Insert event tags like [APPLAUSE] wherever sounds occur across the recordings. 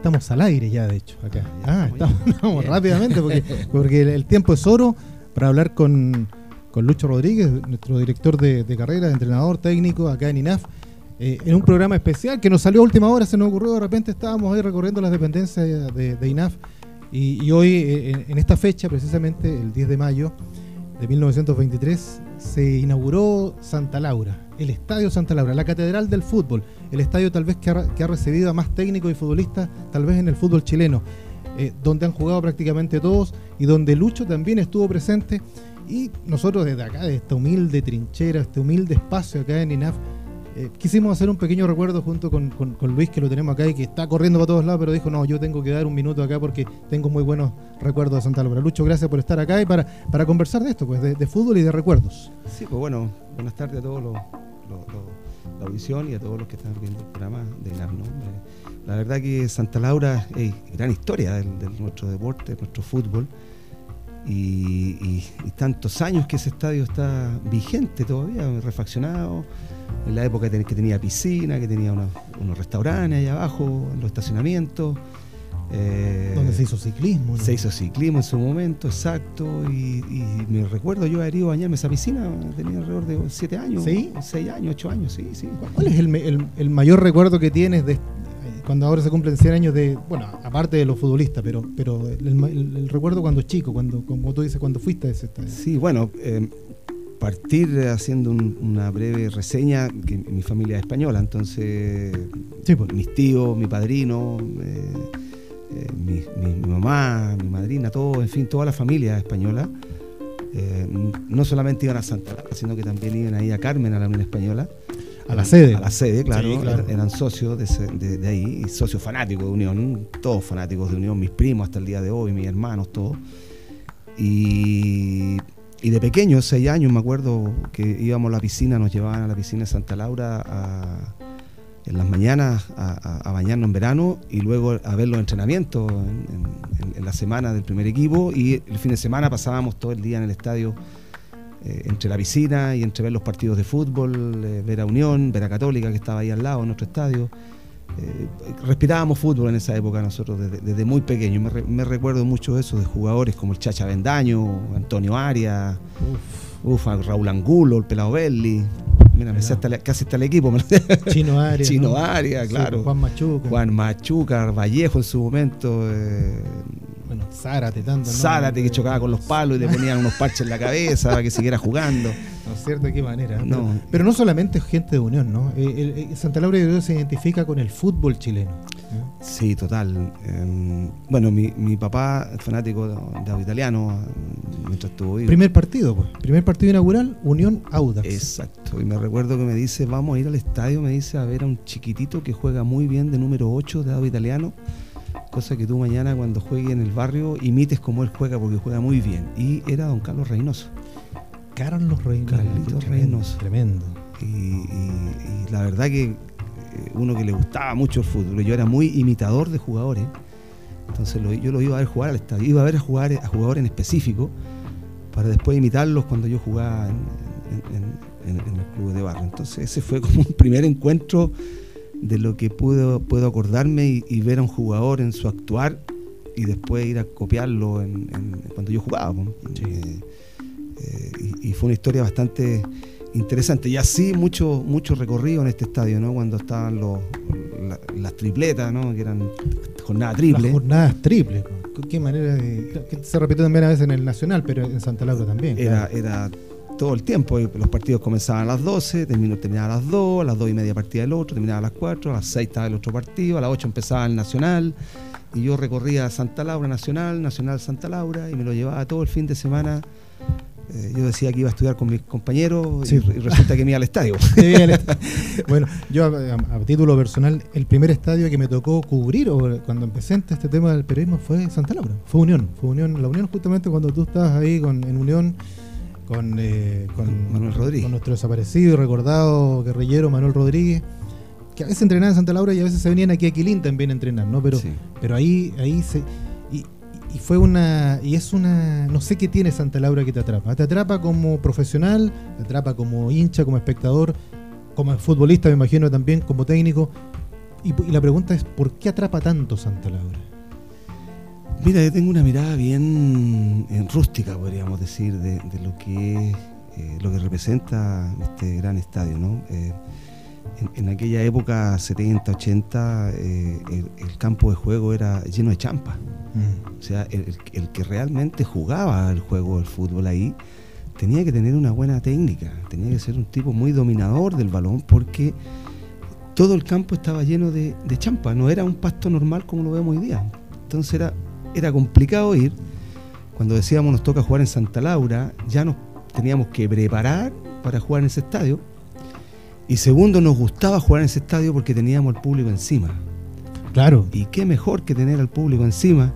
Estamos al aire ya, de hecho, acá. Ah, estamos, rápidamente porque, [LAUGHS] porque el tiempo es oro para hablar con, Lucho Rodríguez, nuestro director de, carrera, entrenador técnico acá en INAF, eh, en un programa especial que nos salió a última hora, se nos ocurrió, de repente estábamos ahí recorriendo las dependencias de, INAF y, hoy, eh, en, esta fecha, precisamente el 10 de mayo de 1923, se inauguró Santa Laura, el Estadio Santa Laura, la catedral del fútbol, el estadio tal vez que ha, recibido a más técnicos y futbolistas tal vez en el fútbol chileno, eh, donde han jugado prácticamente todos y donde Lucho también estuvo presente. Y nosotros desde acá, de esta humilde trinchera, este humilde espacio acá en INAF, eh, quisimos hacer un pequeño recuerdo junto con, Luis, que lo tenemos acá y que está corriendo para todos lados, pero dijo, no, yo tengo que dar un minuto acá porque tengo muy buenos recuerdos de Santa Laura. Lucho, gracias por estar acá y para, para conversar de esto, pues de, fútbol y de recuerdos. Sí, pues bueno, buenas tardes a todos los, la audición y a todos los que están viendo el programa de INAF. La verdad que Santa Laura es gran historia de, nuestro deporte, de nuestro fútbol. Y, tantos años que ese estadio está vigente todavía, refaccionado, en la época que tenía piscina, que tenía unos, restaurantes allá abajo, en los estacionamientos. Eh, Donde se hizo ciclismo. Se hizo ciclismo en su momento, exacto. Y, me recuerdo yo haber ido a bañarme esa piscina, tenía alrededor de 7 años, ¿Sí? 6 años, 8 años, sí, sí. ¿Cuál es el, mayor recuerdo que tienes de cuando ahora se cumplen 100 años de, bueno, aparte de los futbolistas, pero, pero el, recuerdo cuando chico, cuando, como tú dices, cuando fuiste a ese estadio. Sí, bueno, eh, partir haciendo una breve reseña, que mi familia es española, entonces pues. mis tíos, mi padrino, eh, eh, mi, mamá, mi madrina, todo, en fin, toda la familia española, eh, no solamente iban a Santa Laura, sino que también iban ahí a Carmen, a la Unión Española. A la sede. A la sede, claro. Eran socios de, ahí, y socios fanáticos de Unión, todos fanáticos de Unión, mis primos hasta el día de hoy, mis hermanos, todos. Y y de pequeño, seis años, me acuerdo que íbamos a la piscina, nos llevaban a la piscina de Santa Laura en las mañanas a, bañarnos en verano y luego a ver los entrenamientos en, la semana del primer equipo y el fin de semana pasábamos todo el día en el estadio eh, entre la piscina y entre ver los partidos de fútbol, eh, ver a Unión, ver a Católica que estaba ahí al lado en nuestro estadio. Eh, respirábamos fútbol en esa época nosotros desde, muy pequeño. Me, recuerdo mucho eso de jugadores como el Chacha Bendaño, Antonio Arias, uf, Raúl Angulo, el Pelado Belli. Mira, me hasta, casi está el equipo. [LAUGHS] Chino Arias. Chino Arias, claro. Juan Machuca. Juan Machuca, Vallejo en su momento. Eh, bueno, Zárate tanto. ¿no? Zárate que chocaba con los palos y le ponían unos parches en la cabeza para que siguiera jugando. [LAUGHS] ¿No es cierto? ¿De qué manera? No. Pero, no solamente gente de Unión, ¿no? Eh, eh, Santa Laura de se identifica con el fútbol chileno. Sí, total. Em, bueno, mi, mi papá, fanático de, de italiano, mientras estuvo vivo. Primer partido, pues. Primer partido inaugural, Unión Audax. Exacto. Y me recuerdo que me dice, vamos a ir al estadio, me dice, a ver a un chiquitito que juega muy bien de número 8 de Auda italiano cosa que tú mañana cuando juegue en el barrio imites como él juega porque juega muy bien. Y era don Carlos Reynoso. Carlos Reynoso. Carlitos Reynoso. Tremendo. Y, la verdad que eh, uno que le gustaba mucho el fútbol, yo era muy imitador de jugadores. Entonces yo lo iba a ver jugar al estadio, iba a ver a, jugar, a jugadores en específico para después imitarlos cuando yo jugaba en, en el club de barrio. Entonces ese fue como un primer encuentro de lo que puedo, puedo acordarme y, ver a un jugador en su actuar y después ir a copiarlo en, cuando yo jugaba. Eh, eh, y, fue una historia bastante interesante. Y así mucho, mucho recorrido en este estadio, ¿no? Cuando estaban los, las tripletas, ¿no? Que eran jornadas triples. jornadas triples. ¿Qué manera de.? se repitió también a veces en el Nacional, pero en Santa Laura también. Era, era todo el tiempo. Los partidos comenzaban a las 12, terminaban a las 2, a las 2 y media partía el otro, terminaba a las 4, a las 6 estaba el otro partido, a las 8 empezaba el Nacional. Y yo recorría Santa Laura Nacional, Nacional Santa Laura, y me lo llevaba todo el fin de semana. Eh, yo decía que iba a estudiar con mis compañeros y, resulta que me iba al estadio. [LAUGHS] bueno, yo a, título personal, el primer estadio que me tocó cubrir o cuando empecé este tema del periodismo fue Santa Laura, fue Unión, fue Unión, la Unión justamente cuando tú estabas ahí con, en Unión eh, con, Manuel Rodríguez. Con nuestro desaparecido y recordado guerrillero Manuel Rodríguez, que a veces entrenaba en Santa Laura y a veces se venían aquí a Quilín también a entrenar, ¿no? Pero, pero ahí, ahí se. Y, fue una. Y es una. No sé qué tiene Santa Laura que te atrapa. Te atrapa como profesional, te atrapa como hincha, como espectador, como futbolista, me imagino también, como técnico. Y, la pregunta es, ¿por qué atrapa tanto Santa Laura? Mira, yo tengo una mirada bien rústica, podríamos decir, de, lo que eh, lo que representa este gran estadio, ¿no? Eh, en, aquella época, 70, 80, eh, el, campo de juego era lleno de champa. Mm. O sea, el, que realmente jugaba el juego del fútbol ahí tenía que tener una buena técnica, tenía que ser un tipo muy dominador del balón porque todo el campo estaba lleno de, champa, no era un pasto normal como lo vemos hoy día. Entonces era, era complicado ir. Cuando decíamos nos toca jugar en Santa Laura, ya nos teníamos que preparar para jugar en ese estadio y segundo, nos gustaba jugar en ese estadio porque teníamos al público encima. Claro. Y qué mejor que tener al público encima,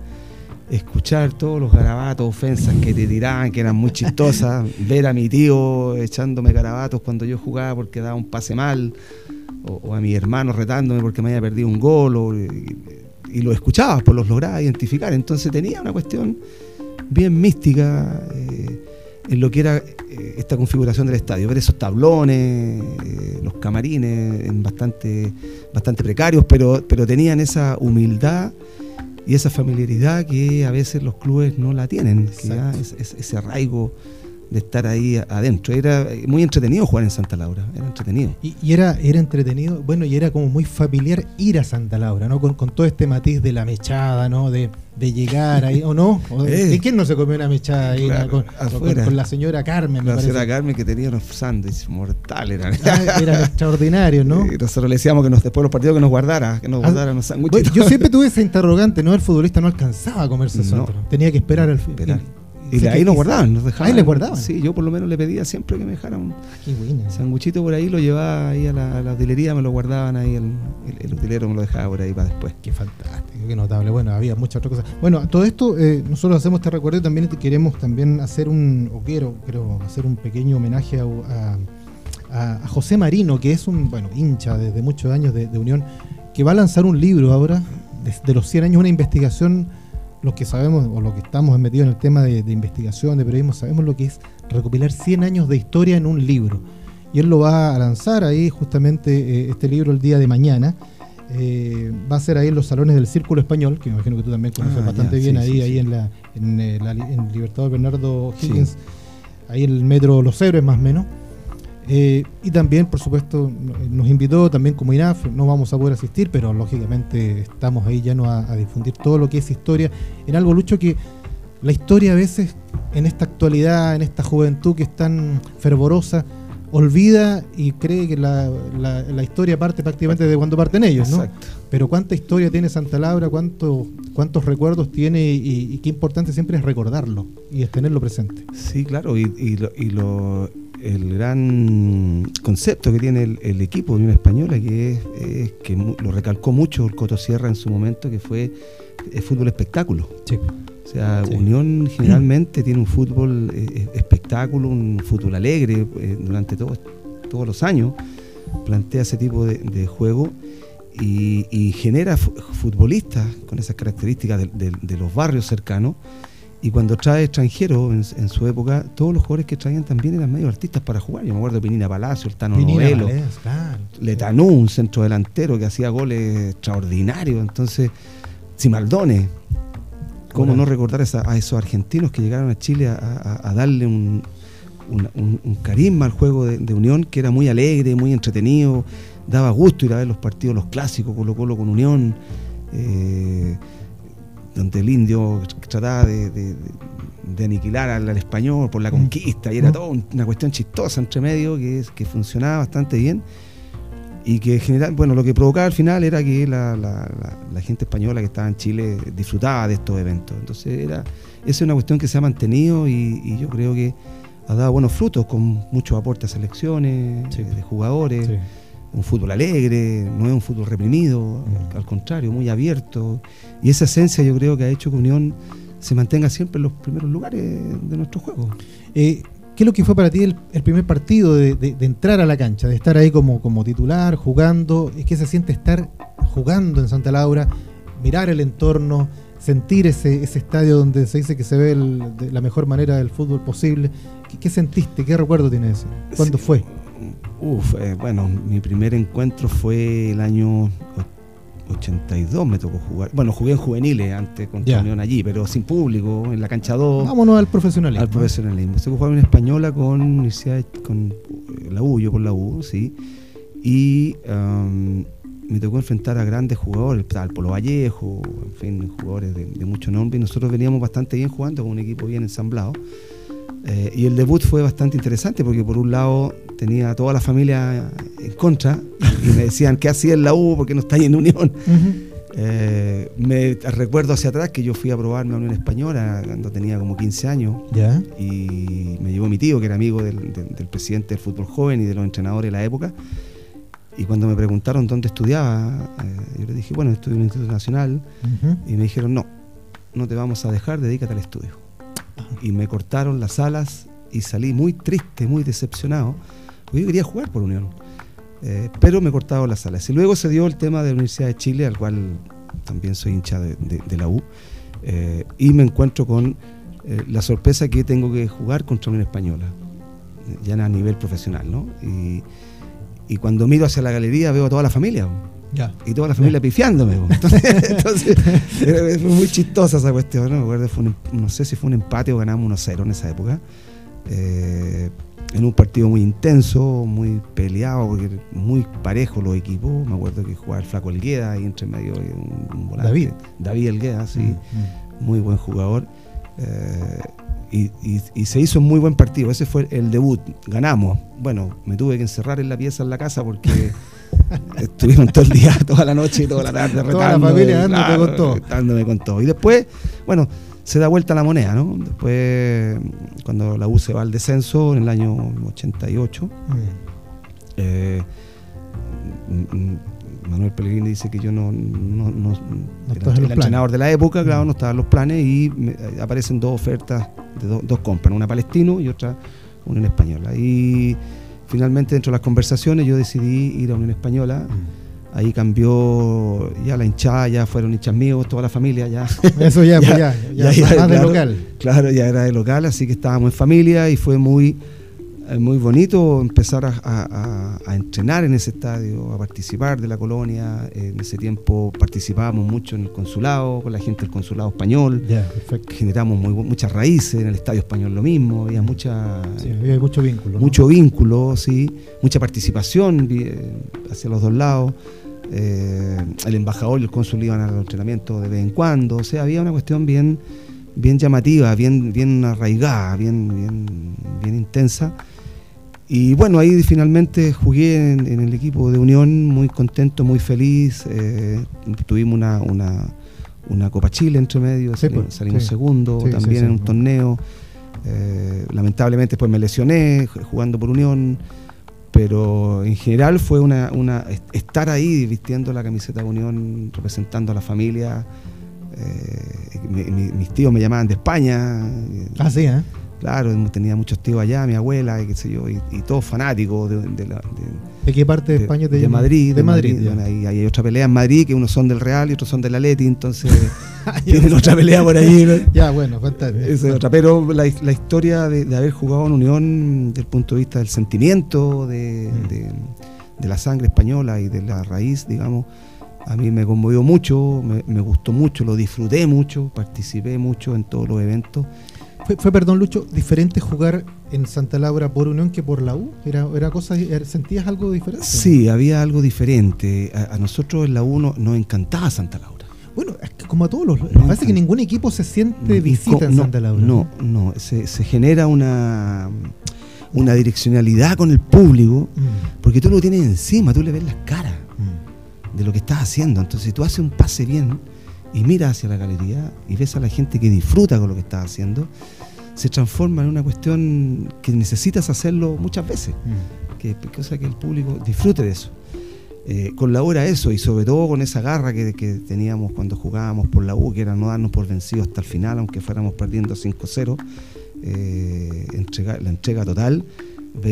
escuchar todos los garabatos, ofensas que te tiraban, que eran muy chistosas, [LAUGHS] ver a mi tío echándome garabatos cuando yo jugaba porque daba un pase mal, o, a mi hermano retándome porque me había perdido un gol, y, lo escuchaba, pues los lograba identificar. Entonces tenía una cuestión bien mística. Eh, en lo que era eh, esta configuración del estadio, ver esos tablones, eh, los camarines, en bastante, bastante precarios, pero, pero tenían esa humildad y esa familiaridad que a veces los clubes no la tienen, ese arraigo de estar ahí adentro. Era muy entretenido jugar en Santa Laura, era entretenido. Y, era, era entretenido, bueno, y era como muy familiar ir a Santa Laura, ¿no? Con, con todo este matiz de la mechada, ¿no? De, de llegar ahí, ¿o no? ¿De [LAUGHS] eh. quién no se comió una mechada ahí? con, la señora Carmen, La señora Carmen que tenía unos sándwiches mortales. Eran, ah, eran extraordinarios, ¿no? [LAUGHS] Y nosotros le decíamos que nos, después de los partidos que nos guardara, que nos ah, guardara unos sándwiches. Yo siempre [LAUGHS] tuve esa interrogante, ¿no? El futbolista no alcanzaba a comerse no, Tenía que esperar al final. Y ahí nos guardaban, nos dejaban. Ahí le guardaban. Sí, yo por lo menos le pedía siempre que me dejaran un sanguchito por ahí, lo llevaba ahí a la, a utilería, me lo guardaban ahí, el, el, utilero me lo dejaba por ahí para después. Qué fantástico, qué notable. Bueno, había muchas otras cosas. Bueno, todo esto, eh, nosotros hacemos este recuerdo y también queremos también hacer un, o quiero, quiero hacer un pequeño homenaje a, a, José Marino, que es un, bueno, hincha desde muchos años de, Unión, que va a lanzar un libro ahora, de los 100 años, una investigación los que sabemos o los que estamos metidos en el tema de, investigación, de periodismo, sabemos lo que es recopilar 100 años de historia en un libro. Y él lo va a lanzar ahí justamente eh, este libro el día de mañana. Eh, va a ser ahí en los salones del Círculo Español, que me imagino que tú también conoces ah, bastante bien, ahí, ahí en la en, eh, en Libertador Bernardo Higgins, ahí en el metro Los Héroes más o menos. Eh, y también, por supuesto, nos invitó también como INAF, no vamos a poder asistir, pero lógicamente estamos ahí ya no a, difundir todo lo que es historia en algo, Lucho, que la historia a veces en esta actualidad, en esta juventud que es tan fervorosa, olvida y cree que la, historia parte prácticamente de cuando parten ellos, ¿no? Pero cuánta historia tiene Santa Laura, cuánto, cuántos recuerdos tiene y, qué importante siempre es recordarlo y es tenerlo presente. Sí, claro, y, lo el gran concepto que tiene el, equipo de Unión Española, que es, que lo recalcó mucho el Coto Sierra en su momento, que fue el fútbol espectáculo. O sea, Unión generalmente tiene un fútbol eh, eh, espectáculo, un fútbol alegre eh, durante todos los años, plantea ese tipo de, juego y, genera futbolistas con esas características de los barrios cercanos y cuando trae extranjeros en, su época, todos los jugadores que traían también eran medio artistas para jugar. Yo me acuerdo de Pinina Palacio, el Tano Novelo, Letanú, un centro delantero que hacía goles extraordinarios. Entonces, Simaldone, ¿cómo no recordar a, esos argentinos que llegaron a Chile a, darle un, carisma al juego de, Unión que era muy alegre, muy entretenido, daba gusto ir a ver los partidos, los clásicos, Colo Colo con Unión. Eh, donde el indio trataba de, aniquilar al, español por la mm. conquista y era mm. toda una cuestión chistosa entre medio que, que funcionaba bastante bien y que general, bueno, lo que provocaba al final era que la, gente española que estaba en Chile disfrutaba de estos eventos. Entonces era, esa es una cuestión que se ha mantenido y, yo creo que ha dado buenos frutos con muchos aportes a selecciones, de jugadores un fútbol alegre, no es un fútbol reprimido, al, contrario, muy abierto. Y esa esencia yo creo que ha hecho que Unión se mantenga siempre en los primeros lugares de nuestro juego. Eh, ¿Qué es lo que fue para ti el, primer partido de, entrar a la cancha, de estar ahí como, como titular, jugando? ¿Qué se siente estar jugando en Santa Laura, mirar el entorno, sentir ese, ese estadio donde se dice que se ve de la mejor manera del fútbol posible? ¿Qué, sentiste? ¿Qué recuerdo tienes eso? ¿Cuándo fue? Uf, eh, bueno, mi primer encuentro fue el año 82 me tocó jugar. Bueno, jugué en juveniles antes contra Unión allí, pero sin público, en la cancha 2. Vámonos al profesionalismo. Al profesionalismo. Tocó jugar en española con Universidad, con eh, la U, yo por la U, sí. Y um, me tocó enfrentar a grandes jugadores, al Polo Vallejo, en fin, jugadores de, de, mucho nombre. Y nosotros veníamos bastante bien jugando con un equipo bien ensamblado. Eh, y el debut fue bastante interesante porque por un lado tenía a toda la familia en contra y me decían qué hacía en la U porque no está ahí en Unión. eh, me recuerdo hacia atrás que yo fui a probarme a Unión Española cuando tenía como 15 años ¿Ya? y me llevó mi tío que era amigo del, del, del, presidente del fútbol joven y de los entrenadores de la época. Y cuando me preguntaron dónde estudiaba, eh, yo le dije, bueno, estudio en un instituto nacional. Uh -huh. Y me dijeron, no, no te vamos a dejar, dedícate al estudio y me cortaron las alas y salí muy triste, muy decepcionado, yo quería jugar por Unión. Eh, pero me cortaron las alas. Y luego se dio el tema de la Universidad de Chile, al cual también soy hincha de, de, de la U, eh, y me encuentro con eh, la sorpresa que tengo que jugar contra Unión Española, ya a nivel profesional, ¿no? Y, y cuando miro hacia la galería veo a toda la familia. Ya. Y toda la familia ya. pifiándome. Entonces, [LAUGHS] entonces fue muy chistosa esa cuestión. ¿no? Me acuerdo, fue un, no sé si fue un empate o ganamos 1-0 en esa época. Eh, en un partido muy intenso, muy peleado, porque muy parejo los equipos. Me acuerdo que jugaba el Flaco Elgueda y entre medio un, un volante. David. David Elgueda, sí. Mm, mm. Muy buen jugador. Eh, y, y, y, se hizo un muy buen partido. Ese fue el debut. Ganamos. Bueno, me tuve que encerrar en la pieza en la casa porque [LAUGHS] estuvieron todo el día, toda la noche y toda la tarde Toda la familia dándome claro, con todo. Dándome con todo. Y después, bueno, se da vuelta la moneda, ¿no? Después, cuando la U se va al descenso en el año 88, mm. eh, Manuel Pellegrini dice que yo no, no, no, no era el entrenador de la época, claro, no estaban los planes y me, aparecen dos ofertas de do, dos compras, una palestino y otra Unión Española. Y finalmente dentro de las conversaciones yo decidí ir a Unión Española. Mm. Ahí cambió ya la hinchada, ya fueron hinchas míos, toda la familia, ya. [LAUGHS] Eso ya, [LAUGHS] ya, ya, ya, ya más, claro, de local. Claro, ya era de local, así que estábamos en familia y fue muy muy bonito empezar a, a, a, entrenar en ese estadio, a participar de la colonia. En ese tiempo participábamos mucho en el consulado, con la gente del consulado español. Yeah, Generamos muy, muchas raíces, en el estadio español lo mismo, había mucha... Sí, había mucho vínculo. Mucho ¿no? vínculo, sí, mucha participación hacia los dos lados. Eh, el embajador y el cónsul iban al entrenamiento de vez en cuando, o sea, había una cuestión bien, bien llamativa, bien, bien arraigada, bien, bien, bien intensa. Y bueno, ahí finalmente jugué en, en, el equipo de Unión, muy contento, muy feliz. Eh, tuvimos una, una, una, Copa Chile entre medio, sí, salimos, salimos sí. segundo, sí, también en un torneo. Eh, lamentablemente después me lesioné jugando por Unión, pero en general fue una, una estar ahí vistiendo la camiseta de Unión, representando a la familia. Eh, mi, mi, mis tíos me llamaban de España. Ah, sí, ¿eh? Claro, tenía muchos tíos allá, mi abuela, y qué sé yo, y, y todos fanáticos de, de, la, de, de, qué parte de, España te De Madrid. De Madrid. Madrid hay, hay, otra pelea en Madrid, que unos son del Real y otros son del Atleti, entonces [LAUGHS] tienen otra pelea por ahí. ¿no? [LAUGHS] ya, bueno, fantástico. Esa es otra. Pero la, la historia de, haber jugado en Unión, desde el punto de vista del sentimiento, de, mm. de la sangre española y de la raíz, digamos, a mí me conmovió mucho, me, me gustó mucho, lo disfruté mucho, participé mucho en todos los eventos. Fue, fue, perdón, Lucho, diferente jugar en Santa Laura por Unión que por la U? ¿Era, era cosa, ¿Sentías algo diferente? Sí, había algo diferente. A, a nosotros en la U no, nos encantaba Santa Laura. Bueno, es que como a todos los. No, parece que ningún equipo se siente visita en no, Santa Laura. No, no, se, se, genera una, una direccionalidad con el público, mm. porque tú lo tienes encima, tú le ves las caras mm. de lo que estás haciendo. Entonces, si tú haces un pase bien y miras hacia la galería y ves a la gente que disfruta con lo que estás haciendo, se transforma en una cuestión que necesitas hacerlo muchas veces. Mm. Que, cosa que el público disfrute de eso. Eh, con la hora eso, y sobre todo con esa garra que, que, teníamos cuando jugábamos por la U, que era no darnos por vencidos hasta el final, aunque fuéramos perdiendo 5-0, eh, la entrega total,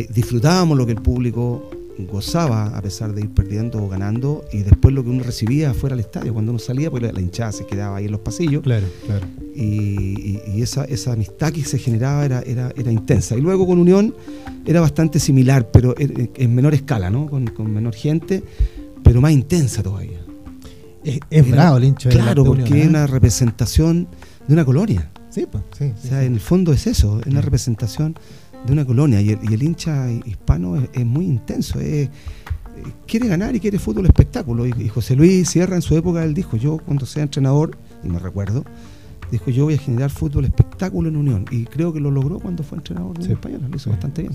disfrutábamos lo que el público gozaba a pesar de ir perdiendo o ganando y después lo que uno recibía fuera del estadio cuando uno salía pues la, hinchada se quedaba ahí en los pasillos claro, claro. Y, y, y, esa, esa amistad que se generaba era, era, era intensa y luego con Unión era bastante similar pero en menor escala ¿no? con, con menor gente pero más intensa todavía Es, bravo el hincha Claro, porque es ¿eh? una representación de una colonia. Sí, pues, sí. O sea, en el fondo es eso, es una representación de una colonia. Y el, hincha hispano es, muy intenso, quiere ganar y quiere fútbol espectáculo. Y, José Luis Sierra en su época, él dijo, yo cuando sea entrenador, y me recuerdo, dijo, yo voy a generar fútbol espectáculo en Unión. Y creo que lo logró cuando fue entrenador de Español, lo hizo bastante bien.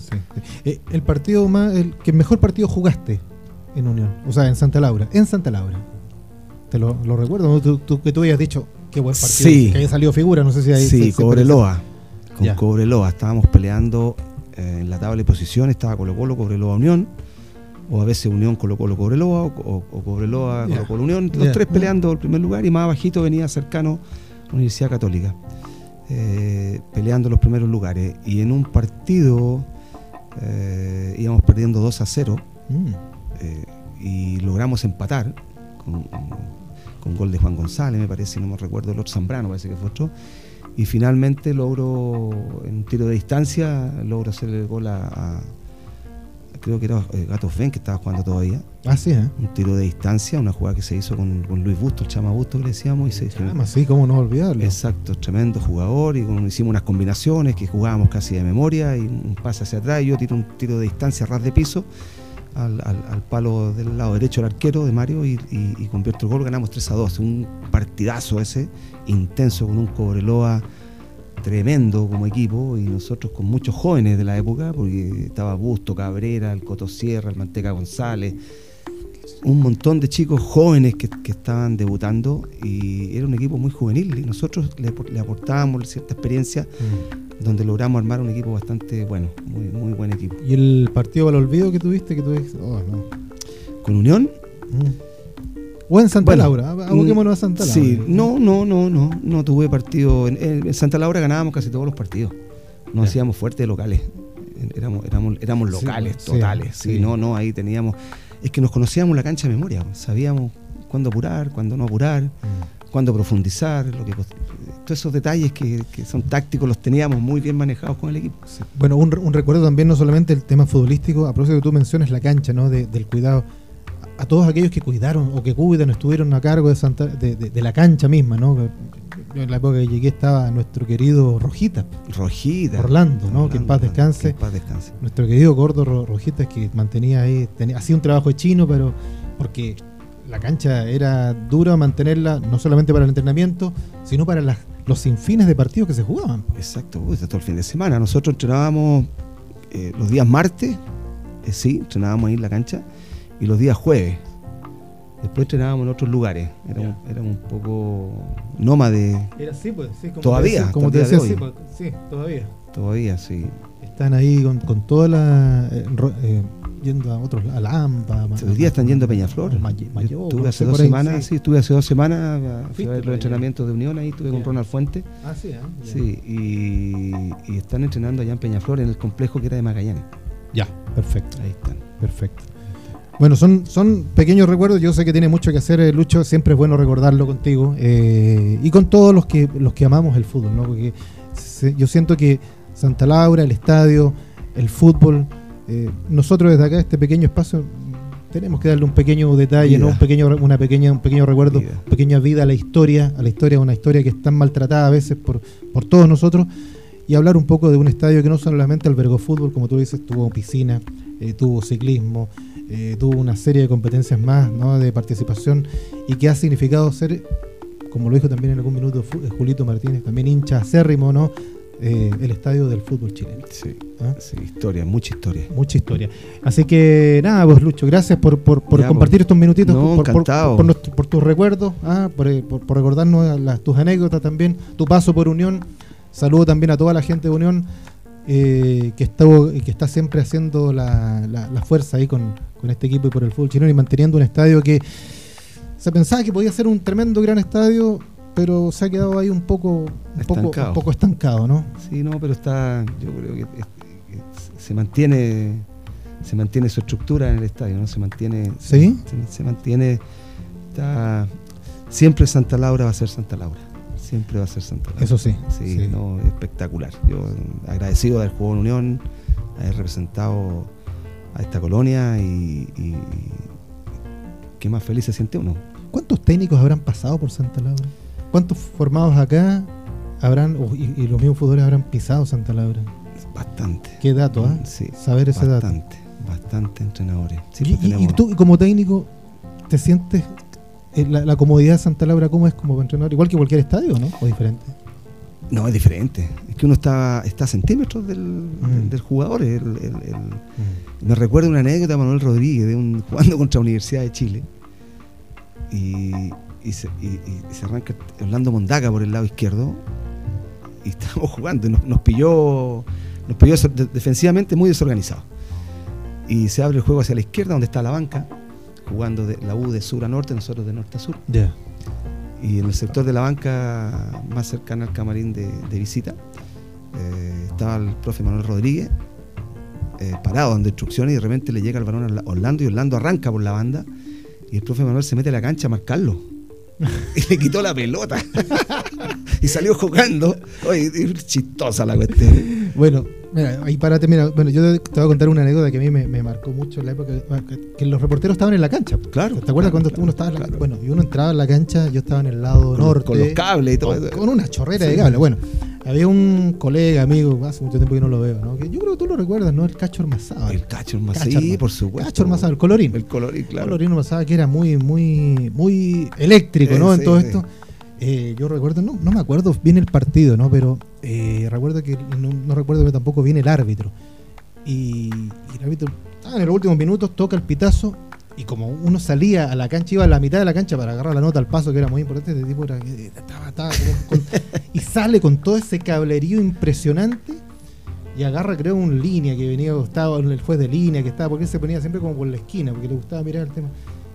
Eh, el partido más, el que mejor partido jugaste en Unión, o sea, en Santa Laura, en Santa Laura. Te lo, recuerdo, tú, que tú habías dicho, qué buen partido, sí. que había salido figura, no sé si ahí... Sí, Cobreloa, con Cobreloa, estábamos peleando eh, en la tabla de posiciones, estaba Colo Colo, Cobreloa Unión, o a veces Unión Colo Colo Cobreloa, o, Cobreloa Colo Colo Unión, los tres peleando el primer lugar y más abajito venía cercano Universidad Católica, eh, peleando los primeros lugares. Y en un partido eh, íbamos perdiendo 2 a 0 mm. y logramos empatar con, con, gol de Juan González, me parece, no me recuerdo, el otro Zambrano parece que fue otro y finalmente logro, en un tiro de distancia, logro hacer el gol a, creo que era eh, Gatos Ben que estaba jugando todavía. Ah, sí, ¿eh? Un tiro de distancia, una jugada que se hizo con, Luis Busto, el Chama Busto que le decíamos. Y se, Chama, sí, cómo no olvidarlo. Exacto, tremendo jugador y hicimos unas combinaciones que jugábamos casi de memoria y un pase hacia atrás y yo tiro un tiro de distancia ras de piso al, palo del lado derecho del arquero de Mario y, y, convierto el gol, ganamos 3 a 2. Un partidazo ese, intenso, con un Cobreloa tremendo como equipo y nosotros con muchos jóvenes de la época, porque estaba Busto, Cabrera, el Coto Sierra, el Manteca González, un montón de chicos jóvenes que, estaban debutando y era un equipo muy juvenil y nosotros le, aportábamos cierta experiencia mm. Donde logramos armar un equipo bastante bueno, muy, muy buen equipo. ¿Y el partido al olvido que tuviste? Que tuviste? Oh, ¿Con Unión? Mm. O en Santa Laura, aboquémonos a Santa Laura. Sí, no, no, no, no, no tuve partido. En, Santa Laura ganábamos casi todos los partidos. Nos hacíamos fuertes locales. Éramos, éramos, éramos locales, totales. Sí, no, no, ahí teníamos. Es que nos conocíamos la cancha de memoria. Sabíamos cuándo apurar, cuándo no apurar, mm. Cuándo profundizar. Lo que, todos esos detalles que, son tácticos los teníamos muy bien manejados con el equipo. Bueno, un, recuerdo también, no solamente el tema futbolístico, a propósito que tú mencionas la cancha, ¿no? del cuidado a todos aquellos que cuidaron o que cuidan, estuvieron a cargo de, Santa, de, la cancha misma, ¿no? Yo en la época que llegué estaba nuestro querido Rojita. Rojita. Orlando, ¿no? que en paz descanse. paz descanse. Nuestro querido gordo Rojita que mantenía ahí, tenía, hacía un trabajo de chino, pero porque la cancha era dura mantenerla, no solamente para el entrenamiento, sino para los sinfines de partidos que se jugaban. Exacto, todo el fin de semana. Nosotros entrenábamos eh, los días martes, eh, sí, entrenábamos ahí en la cancha y los días jueves. Después entrenábamos en otros lugares. Éramos, un poco nómades. Era así, pues, sí, como todavía. como te decía, sí, pues, sí, todavía. Todavía, sí. Están ahí con, con toda la. Eh, yendo a otros, a Lampa. Hoy día están yendo a Peñaflor. estuve hace dos semanas, sí. estuve hace dos semanas a, ver los entrenamientos de Unión ahí, estuve con Ronald Fuente. Ah, sí, ¿eh? Sí, y, y, están entrenando allá en Peñaflor, en el complejo que era de Magallanes. Ya, perfecto. Ahí están. Perfecto. Bueno, son, son pequeños recuerdos. Yo sé que tiene mucho que hacer, eh, Lucho. Siempre es bueno recordarlo contigo eh, y con todos los que, los que amamos el fútbol, ¿no? Porque yo siento que Santa Laura, el estadio, el fútbol, eh, nosotros desde acá, este pequeño espacio, tenemos que darle un pequeño detalle, ¿no? Un pequeño, una pequeña, un pequeño recuerdo, una pequeña vida a la historia, a la historia, una historia que es tan maltratada a veces por, por todos nosotros. Y hablar un poco de un estadio que no solamente albergó fútbol, como tú dices, tuvo piscina, tuvo ciclismo, eh, tuvo una serie de competencias más ¿no? de participación y que ha significado ser, como lo dijo también en algún minuto eh, Julito Martínez, también hincha acérrimo, ¿no? Eh, el estadio del fútbol chileno. Sí, ¿Ah? sí, historia, mucha historia. Mucha historia. Así que nada, vos Lucho, gracias por, por, por compartir estos minutitos, por, por, tus recuerdos, ¿ah? por, recordarnos tus anécdotas también, tu paso por Unión. Saludo también a toda la gente de Unión. Eh, que, está, que está siempre haciendo la, la, fuerza ahí con, con, este equipo y por el fútbol chileno y manteniendo un estadio que se pensaba que podía ser un tremendo gran estadio, pero se ha quedado ahí un poco, un poco, un poco estancado, ¿no? Sí, no, pero está, yo creo que, se mantiene se mantiene su estructura en el estadio, ¿no? Se mantiene, ¿Sí? se mantiene, está, siempre Santa Laura va a ser Santa Laura siempre va a ser Santa Laura. Eso sí. Sí, No, espectacular. Yo agradecido de haber jugado en Unión, haber representado a esta colonia y, qué más feliz se siente uno. ¿Cuántos técnicos habrán pasado por Santa Laura? ¿Cuántos formados acá habrán, y, los mismos futbolistas habrán pisado Santa Laura? Bastante. ¿Qué dato, ah? Sí. Saber ese dato. Bastante, bastante entrenadores. y, pues tú, como técnico, te sientes eh, la, comodidad de Santa Laura, ¿cómo es como entrenador? Igual que cualquier estadio, ¿no? ¿O diferente? No, es diferente. Es que uno está, está a centímetros del, mm. jugador. Mm. Me recuerda una anécdota de Manuel Rodríguez, de un, jugando [LAUGHS] contra la Universidad de Chile. Y, se, arranca Orlando Mondaca por el lado izquierdo. Y estamos [LAUGHS] jugando. Nos, nos pilló, nos pilló defensivamente muy desorganizado. Y se abre el juego hacia la izquierda, donde está la banca, jugando de la U de sur a norte, nosotros de norte a sur. Ya y en el sector de la banca más cercana al camarín de, visita eh, estaba el profe Manuel Rodríguez eh, parado en instrucciones y de repente le llega el balón a Orlando y Orlando arranca por la banda y el profe Manuel se mete a la cancha a marcarlo [LAUGHS] y le quitó la pelota [LAUGHS] y salió jugando oye chistosa la cuestión bueno Mira, ahí párate, mira, bueno, yo te, voy a contar una anécdota que a mí me, marcó mucho en la época, que, los reporteros estaban en la cancha. Claro. ¿Te acuerdas cuando uno estaba en la, Bueno, y uno entraba en la cancha, yo estaba en el lado norte. Con los cables y todo. Con, una chorrera de cables. Bueno, había un colega, amigo, hace mucho tiempo que no lo veo, ¿no? Que yo creo que tú lo recuerdas, ¿no? El Cacho Ormazado. El Cacho Ormazado, sí, por supuesto. Cacho Ormazado, el colorín. El colorín, claro. El colorín Ormazado que era muy, muy, muy eléctrico, ¿no? en todo esto. Eh, yo recuerdo, no, no me acuerdo bien el partido, ¿no? Pero eh, recuerdo que no, recuerdo que tampoco viene el árbitro. Y, el árbitro en los últimos minutos toca el pitazo y como uno salía a la cancha, iba a la mitad de la cancha para agarrar la nota al paso, que era muy importante, este tipo era, estaba, [LAUGHS] y sale con todo ese cablerío impresionante y agarra creo un línea que venía, estaba el juez de línea que estaba, porque él se ponía siempre como por la esquina, porque le gustaba mirar el tema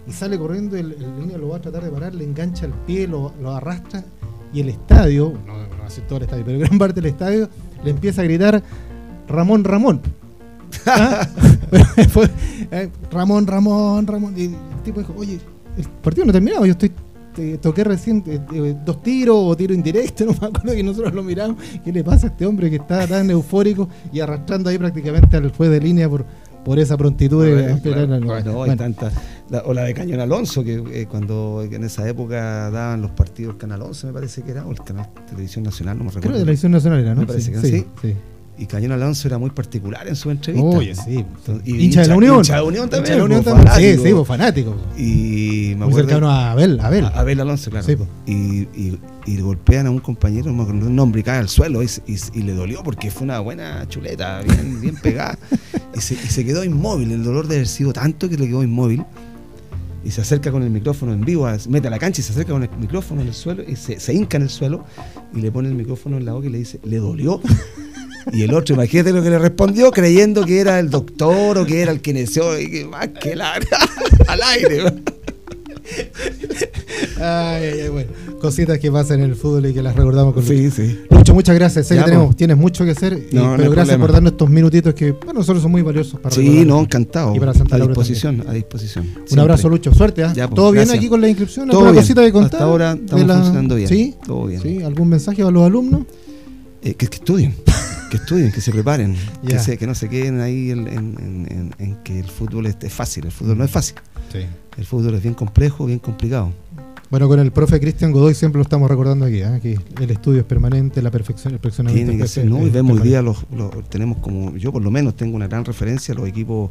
y sale corriendo, el, el línea lo va a tratar de parar, le engancha el pie, lo, arrastra y el estadio, no, no hace todo el estadio, pero gran parte del estadio le empieza a gritar Ramón, Ramón. [LAUGHS] ¿Ah? [LAUGHS] Eh, Ramón, Ramón, Ramón. Y el tipo dijo, oye, el partido no ha terminado, yo estoy toqué recién eh, eh, dos tiros o tiro indirecto, [LAUGHS] no me acuerdo que nosotros lo miramos. ¿Qué le pasa a este hombre que está tan eufórico y arrastrando ahí prácticamente al juez de línea por, por esa prontitud de esperar no, tanta, o la de Cañón Alonso, que eh, cuando en esa época daban los partidos Canal 11, me parece que era, o el canal Televisión Nacional, no me recuerdo. Creo de Televisión Nacional era, ¿no? Me parece que sí. sí. Y Cañón Alonso era muy particular en su entrevista. Oye, sí. hincha, de la Unión. Hincha de la Unión también. Hincha de la Unión también. Sí, sí, pues, fanático. Y me muy cercano a Abel. Abel. A Abel Alonso, claro. Sí, y, y, y, golpean a un compañero, no me acuerdo un nombre, y cae al suelo y, y, le dolió porque fue una buena chuleta, bien, bien pegada. y, se, y se quedó inmóvil. El dolor de haber sido tanto que le quedó inmóvil y se acerca con el micrófono en vivo, mete a la cancha y se acerca con el micrófono en el suelo y se, se hinca en el suelo y le pone el micrófono en la boca y le dice, ¿le dolió? Y el otro, imagínate lo que le respondió, creyendo que era el doctor o que era el que neció, y que más que la, [LAUGHS] al aire. Ay, ay, bueno. Cositas que pasan en el fútbol y que las recordamos con Sí, sí. Lucho, muchas gracias. Sé que tenemos, pues. tienes mucho que hacer, pero gracias por darnos estos minutitos que para nosotros son muy valiosos para Sí, no, encantado. Y para Santa a disposición, a disposición. Un abrazo, Lucho. Suerte, ¿ah? ¿Todo bien aquí con la inscripción? ¿Alguna Todo cosita de contar? Hasta ahora estamos funcionando bien. ¿Sí? Todo bien. ¿Sí? ¿Algún mensaje a los alumnos? Eh, que, que estudien [LAUGHS] que estudien, que se preparen, que, que, no se queden ahí en, que el fútbol es, fácil. El fútbol no es fácil. El fútbol es bien complejo, bien complicado. Bueno, con el profe Cristian Godoy siempre lo estamos recordando aquí, ¿eh? que el estudio es permanente, la perfección, el perfeccionamiento Tiene que ser, ¿no? Y vemos hoy día, los, tenemos como, yo por lo menos tengo una gran referencia a los equipos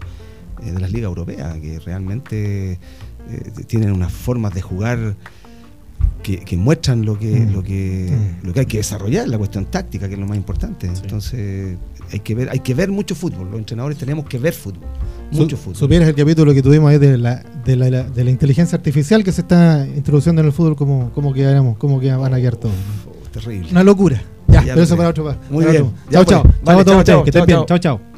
eh, de las ligas europeas, que realmente eh, tienen unas formas de jugar que, muestran lo que, mm. lo, que, mm. lo que hay que desarrollar, la cuestión táctica, que es lo más importante. Entonces, hay que ver, hay que ver mucho fútbol. Los entrenadores tenemos que ver fútbol. Mucho fútbol. Supieras el capítulo que tuvimos ahí de la, de la, de la inteligencia artificial que se está introduciendo en el fútbol, cómo, cómo quedaremos, cómo van a quedar todo. terrible. Una locura. Ya, pero eso para otro. Muy bien. Chao, chao. Chao, chao. Que estén bien. Chao, chao.